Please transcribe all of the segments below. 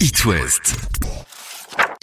It West.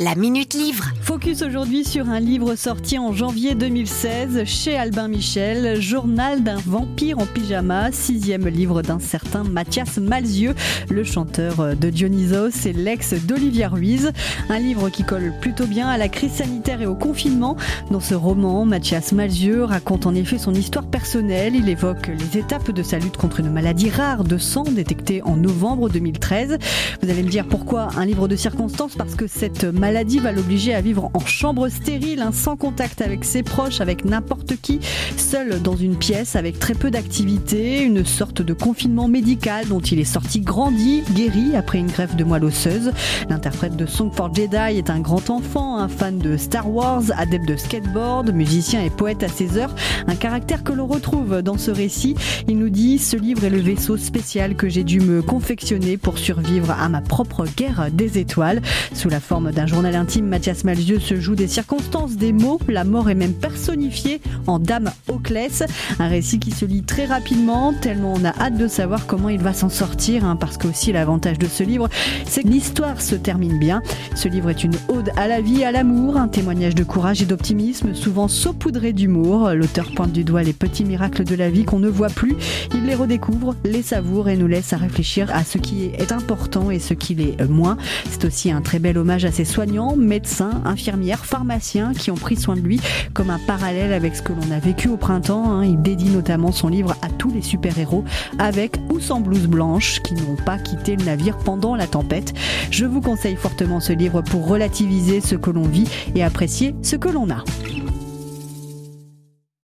La Minute Livre. Focus aujourd'hui sur un livre sorti en janvier 2016 chez Albin Michel, Journal d'un vampire en pyjama, sixième livre d'un certain Mathias Malzieux, le chanteur de Dionysos et l'ex d'Olivia Ruiz. Un livre qui colle plutôt bien à la crise sanitaire et au confinement. Dans ce roman, Mathias Malzieux raconte en effet son histoire personnelle. Il évoque les étapes de sa lutte contre une maladie rare de sang détectée en novembre 2013. Vous allez me dire pourquoi un livre de circonstances? Parce que cette maladie maladie va l'obliger à vivre en chambre stérile, hein, sans contact avec ses proches, avec n'importe qui, seul dans une pièce avec très peu d'activité, une sorte de confinement médical dont il est sorti grandi, guéri après une greffe de moelle osseuse. L'interprète de Song for Jedi est un grand enfant, un fan de Star Wars, adepte de skateboard, musicien et poète à ses heures, un caractère que l'on retrouve dans ce récit. Il nous dit ce livre est le vaisseau spécial que j'ai dû me confectionner pour survivre à ma propre guerre des étoiles sous la forme d'un journal intime, Mathias Malzieux se joue des circonstances, des mots. La mort est même personnifiée en Dame Oclès. Un récit qui se lit très rapidement, tellement on a hâte de savoir comment il va s'en sortir. Hein, parce que aussi l'avantage de ce livre, c'est que l'histoire se termine bien. Ce livre est une ode à la vie, à l'amour, un témoignage de courage et d'optimisme, souvent saupoudré d'humour. L'auteur pointe du doigt les petits miracles de la vie qu'on ne voit plus. Il les redécouvre, les savoure et nous laisse à réfléchir à ce qui est important et ce qui l'est moins. C'est aussi un très bel hommage à ses médecins, infirmières, pharmaciens qui ont pris soin de lui, comme un parallèle avec ce que l'on a vécu au printemps. Hein. Il dédie notamment son livre à tous les super-héros, avec ou sans blouse blanche, qui n'ont pas quitté le navire pendant la tempête. Je vous conseille fortement ce livre pour relativiser ce que l'on vit et apprécier ce que l'on a.